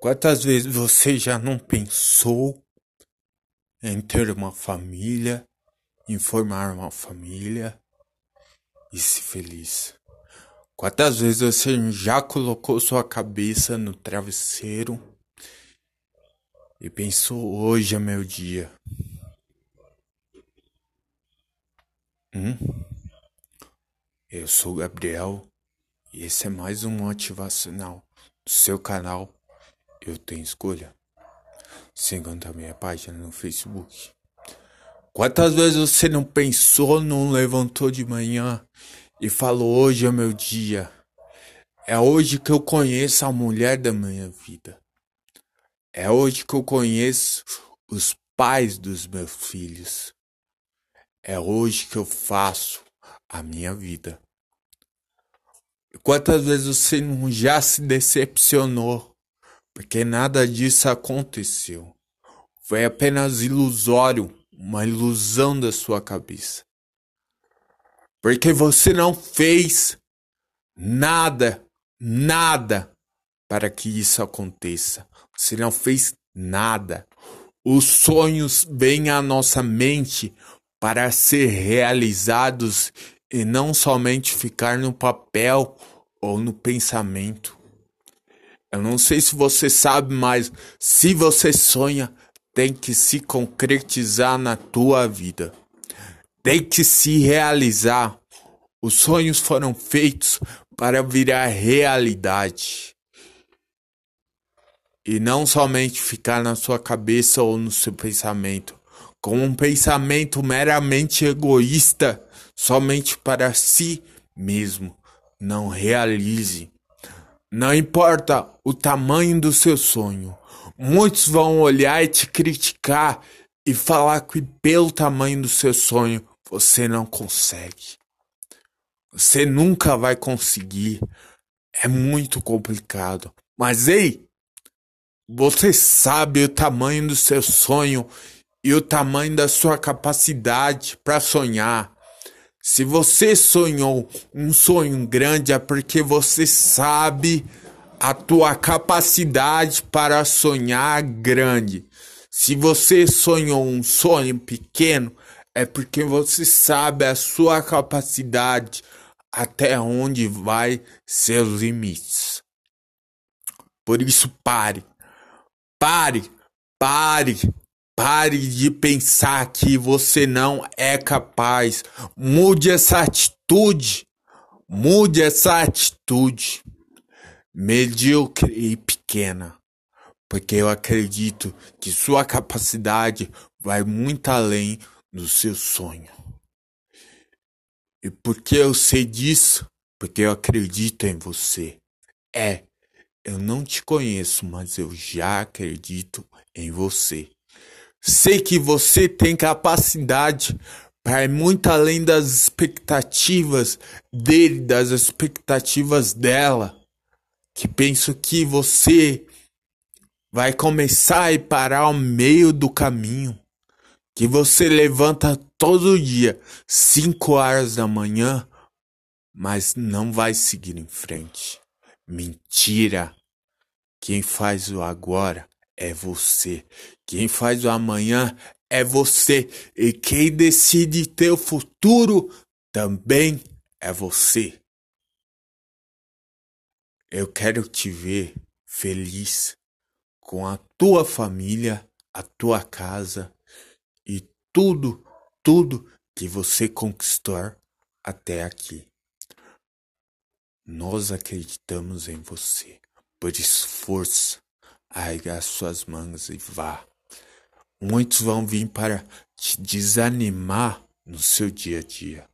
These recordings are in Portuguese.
Quantas vezes você já não pensou em ter uma família, em formar uma família e ser feliz? Quantas vezes você já colocou sua cabeça no travesseiro e pensou hoje é meu dia? Hum? Eu sou o Gabriel e esse é mais um motivacional do seu canal eu tenho escolha. Segundo a minha página no Facebook. Quantas vezes você não pensou, não levantou de manhã e falou: Hoje é meu dia. É hoje que eu conheço a mulher da minha vida. É hoje que eu conheço os pais dos meus filhos. É hoje que eu faço a minha vida. Quantas vezes você não já se decepcionou porque nada disso aconteceu. Foi apenas ilusório, uma ilusão da sua cabeça. Porque você não fez nada, nada para que isso aconteça. Você não fez nada. Os sonhos vêm à nossa mente para ser realizados e não somente ficar no papel ou no pensamento. Eu não sei se você sabe, mas se você sonha, tem que se concretizar na tua vida. Tem que se realizar. Os sonhos foram feitos para virar realidade. E não somente ficar na sua cabeça ou no seu pensamento, com um pensamento meramente egoísta, somente para si mesmo. Não realize. Não importa o tamanho do seu sonho, muitos vão olhar e te criticar e falar que pelo tamanho do seu sonho você não consegue. Você nunca vai conseguir. É muito complicado. Mas ei, você sabe o tamanho do seu sonho e o tamanho da sua capacidade para sonhar. Se você sonhou um sonho grande é porque você sabe a tua capacidade para sonhar grande. Se você sonhou um sonho pequeno, é porque você sabe a sua capacidade até onde vai seus limites. Por isso pare. Pare. Pare Pare de pensar que você não é capaz. Mude essa atitude. Mude essa atitude medíocre e pequena. Porque eu acredito que sua capacidade vai muito além do seu sonho. E por que eu sei disso? Porque eu acredito em você. É, eu não te conheço, mas eu já acredito em você. Sei que você tem capacidade para ir muito além das expectativas dele, das expectativas dela. Que penso que você vai começar e parar ao meio do caminho. Que você levanta todo dia, 5 horas da manhã, mas não vai seguir em frente. Mentira! Quem faz o agora é você. Quem faz o amanhã é você. E quem decide teu futuro também é você. Eu quero te ver feliz com a tua família, a tua casa e tudo, tudo que você conquistou até aqui. Nós acreditamos em você. Por isso, força as suas mãos e vá. Muitos vão vir para te desanimar no seu dia a dia,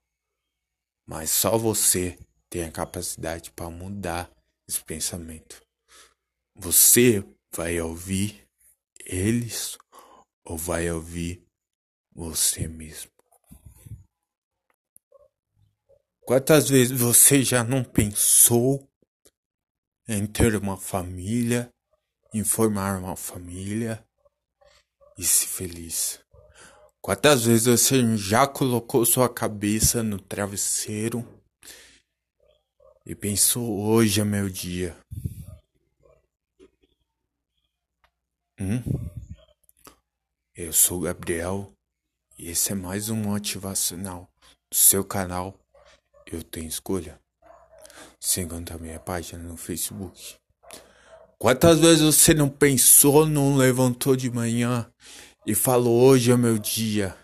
mas só você tem a capacidade para mudar esse pensamento. Você vai ouvir eles ou vai ouvir você mesmo? Quantas vezes você já não pensou em ter uma família em formar uma família e ser feliz. Quantas vezes você já colocou sua cabeça no travesseiro e pensou: hoje é meu dia? Hum? Eu sou Gabriel e esse é mais um motivacional do seu canal Eu Tenho Escolha. Segundo a minha página no Facebook. Quantas vezes você não pensou, não levantou de manhã e falou: Hoje é meu dia.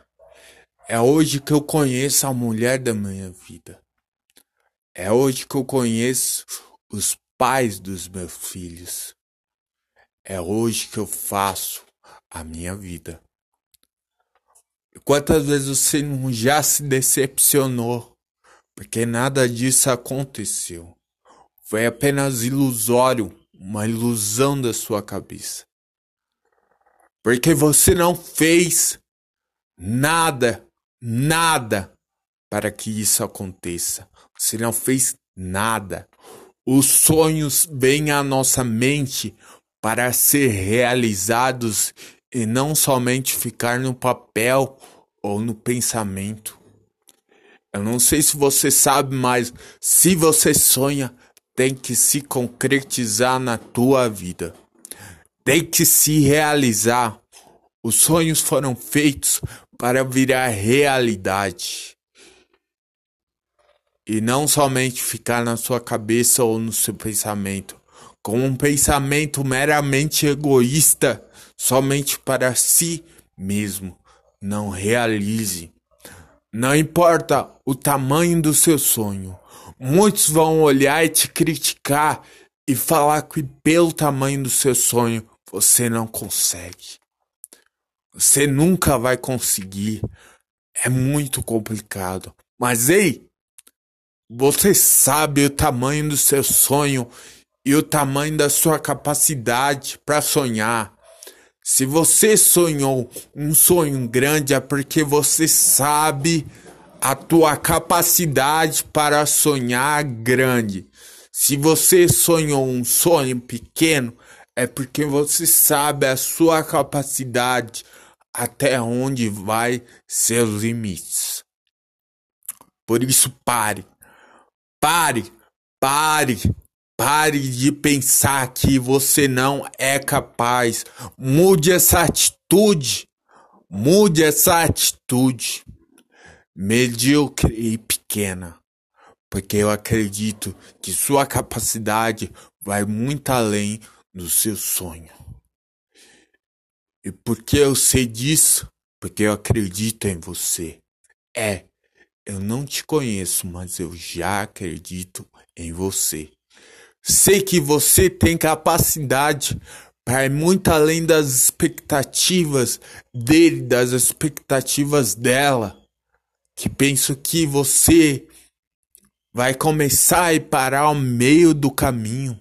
É hoje que eu conheço a mulher da minha vida. É hoje que eu conheço os pais dos meus filhos. É hoje que eu faço a minha vida. Quantas vezes você não já se decepcionou? Porque nada disso aconteceu. Foi apenas ilusório, uma ilusão da sua cabeça. Porque você não fez nada, nada para que isso aconteça. Você não fez nada. Os sonhos vêm à nossa mente para ser realizados e não somente ficar no papel ou no pensamento. Eu não sei se você sabe, mas se você sonha, tem que se concretizar na tua vida. Tem que se realizar. Os sonhos foram feitos para virar realidade. E não somente ficar na sua cabeça ou no seu pensamento com um pensamento meramente egoísta, somente para si mesmo. Não realize. Não importa o tamanho do seu sonho. Muitos vão olhar e te criticar e falar que pelo tamanho do seu sonho você não consegue. Você nunca vai conseguir. É muito complicado. Mas ei, você sabe o tamanho do seu sonho e o tamanho da sua capacidade para sonhar. Se você sonhou um sonho grande é porque você sabe a tua capacidade para sonhar grande. Se você sonhou um sonho pequeno, é porque você sabe a sua capacidade até onde vai seus limites. Por isso pare. Pare. Pare Pare de pensar que você não é capaz. Mude essa atitude. Mude essa atitude medíocre e pequena. Porque eu acredito que sua capacidade vai muito além do seu sonho. E por que eu sei disso? Porque eu acredito em você. É, eu não te conheço, mas eu já acredito em você. Sei que você tem capacidade para ir muito além das expectativas dele, das expectativas dela. Que penso que você vai começar e parar ao meio do caminho.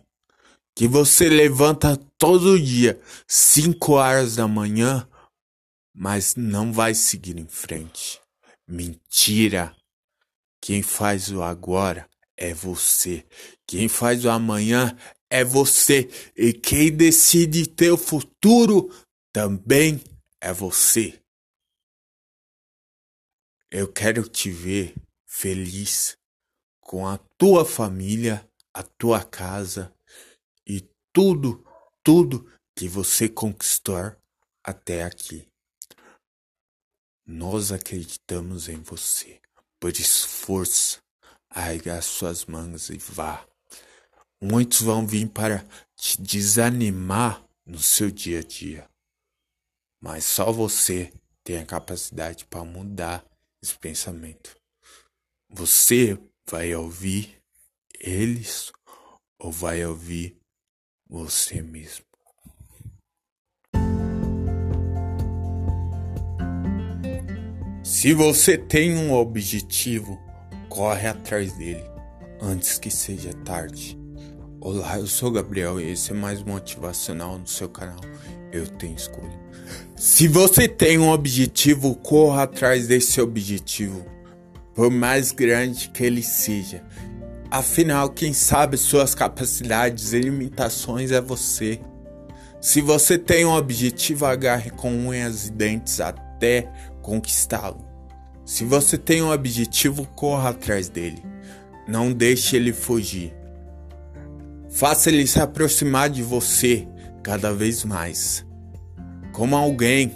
Que você levanta todo dia, 5 horas da manhã, mas não vai seguir em frente. Mentira! Quem faz o agora é você. Quem faz o amanhã é você. E quem decide teu futuro também é você. Eu quero te ver feliz com a tua família, a tua casa e tudo, tudo que você conquistou até aqui. Nós acreditamos em você. Por esforço, as suas mãos e vá. Muitos vão vir para te desanimar no seu dia a dia, mas só você tem a capacidade para mudar esse pensamento. Você vai ouvir eles ou vai ouvir você mesmo? Se você tem um objetivo, corre atrás dele antes que seja tarde. Olá, eu sou Gabriel e esse é mais motivacional no seu canal. Eu tenho escolha. Se você tem um objetivo, corra atrás desse objetivo, por mais grande que ele seja. Afinal, quem sabe suas capacidades e limitações é você. Se você tem um objetivo, agarre com unhas e dentes até conquistá-lo. Se você tem um objetivo, corra atrás dele. Não deixe ele fugir. Faça ele se aproximar de você cada vez mais. como alguém,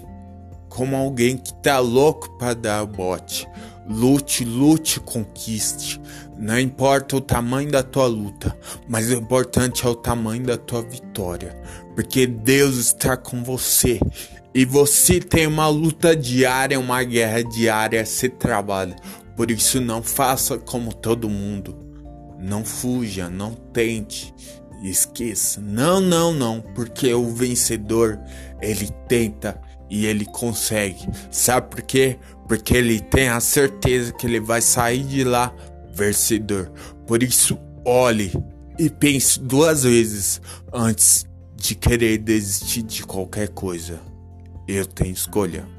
como alguém que tá louco para dar bote. Lute, lute, conquiste. Não importa o tamanho da tua luta, mas o importante é o tamanho da tua vitória, porque Deus está com você e você tem uma luta diária, uma guerra diária a ser travada. Por isso, não faça como todo mundo. Não fuja, não tente, esqueça. Não, não, não, porque o vencedor ele tenta e ele consegue. Sabe por quê? Porque ele tem a certeza que ele vai sair de lá vencedor. Por isso, olhe e pense duas vezes antes de querer desistir de qualquer coisa. Eu tenho escolha.